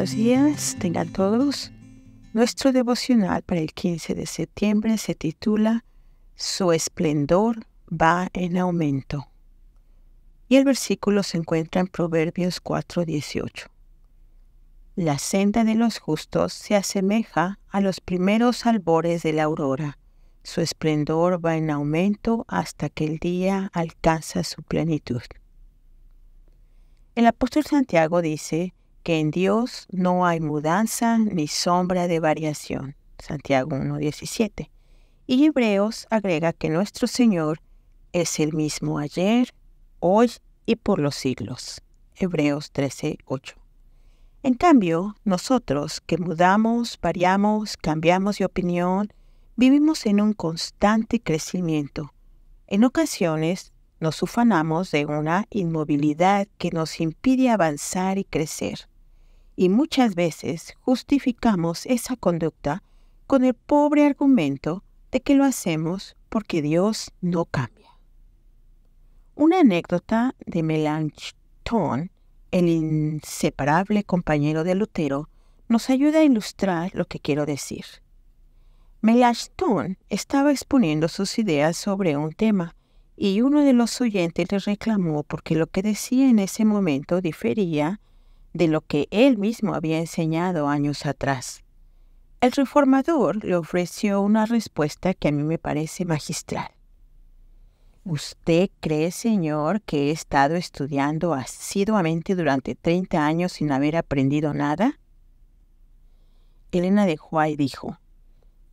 Buenos días, tengan todos. Nuestro devocional para el 15 de septiembre se titula Su esplendor va en aumento. Y el versículo se encuentra en Proverbios 4:18. La senda de los justos se asemeja a los primeros albores de la aurora. Su esplendor va en aumento hasta que el día alcanza su plenitud. El apóstol Santiago dice que en Dios no hay mudanza ni sombra de variación. Santiago 1.17. Y Hebreos agrega que nuestro Señor es el mismo ayer, hoy y por los siglos. Hebreos 13.8. En cambio, nosotros que mudamos, variamos, cambiamos de opinión, vivimos en un constante crecimiento. En ocasiones nos ufanamos de una inmovilidad que nos impide avanzar y crecer. Y muchas veces justificamos esa conducta con el pobre argumento de que lo hacemos porque Dios no cambia. Una anécdota de Melanchthon, el inseparable compañero de Lutero, nos ayuda a ilustrar lo que quiero decir. Melanchthon estaba exponiendo sus ideas sobre un tema y uno de los oyentes le reclamó porque lo que decía en ese momento difería de lo que él mismo había enseñado años atrás. El reformador le ofreció una respuesta que a mí me parece magistral. ¿Usted cree, señor, que he estado estudiando asiduamente durante 30 años sin haber aprendido nada? Elena de Huay dijo,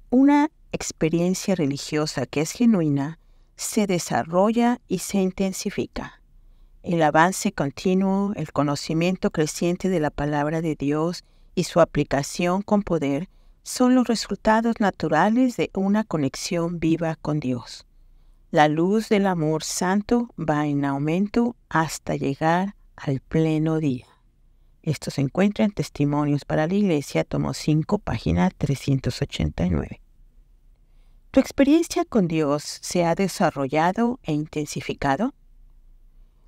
una experiencia religiosa que es genuina se desarrolla y se intensifica. El avance continuo, el conocimiento creciente de la palabra de Dios y su aplicación con poder son los resultados naturales de una conexión viva con Dios. La luz del amor santo va en aumento hasta llegar al pleno día. Esto se encuentra en Testimonios para la Iglesia, tomo 5, página 389. ¿Tu experiencia con Dios se ha desarrollado e intensificado?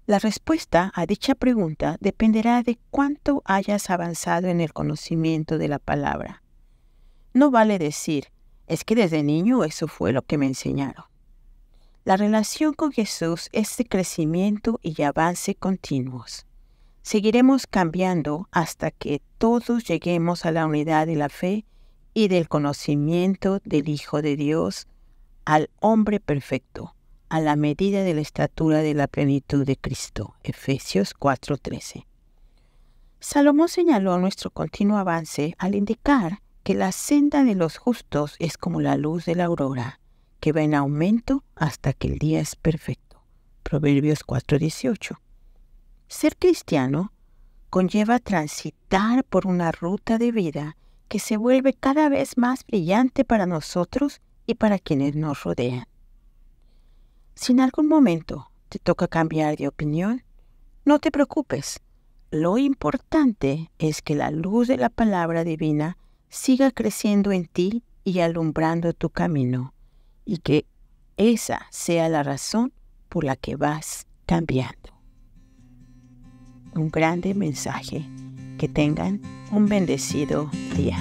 La respuesta a dicha pregunta dependerá de cuánto hayas avanzado en el conocimiento de la palabra. No vale decir, es que desde niño eso fue lo que me enseñaron. La relación con Jesús es de crecimiento y avance continuos. Seguiremos cambiando hasta que todos lleguemos a la unidad de la fe y del conocimiento del Hijo de Dios al hombre perfecto, a la medida de la estatura de la plenitud de Cristo. Efesios 4:13. Salomón señaló nuestro continuo avance al indicar que la senda de los justos es como la luz de la aurora, que va en aumento hasta que el día es perfecto. Proverbios 4:18. Ser cristiano conlleva transitar por una ruta de vida que se vuelve cada vez más brillante para nosotros y para quienes nos rodean. Si en algún momento te toca cambiar de opinión, no te preocupes. Lo importante es que la luz de la palabra divina siga creciendo en ti y alumbrando tu camino, y que esa sea la razón por la que vas cambiando. Un grande mensaje que tengan un bendecido día.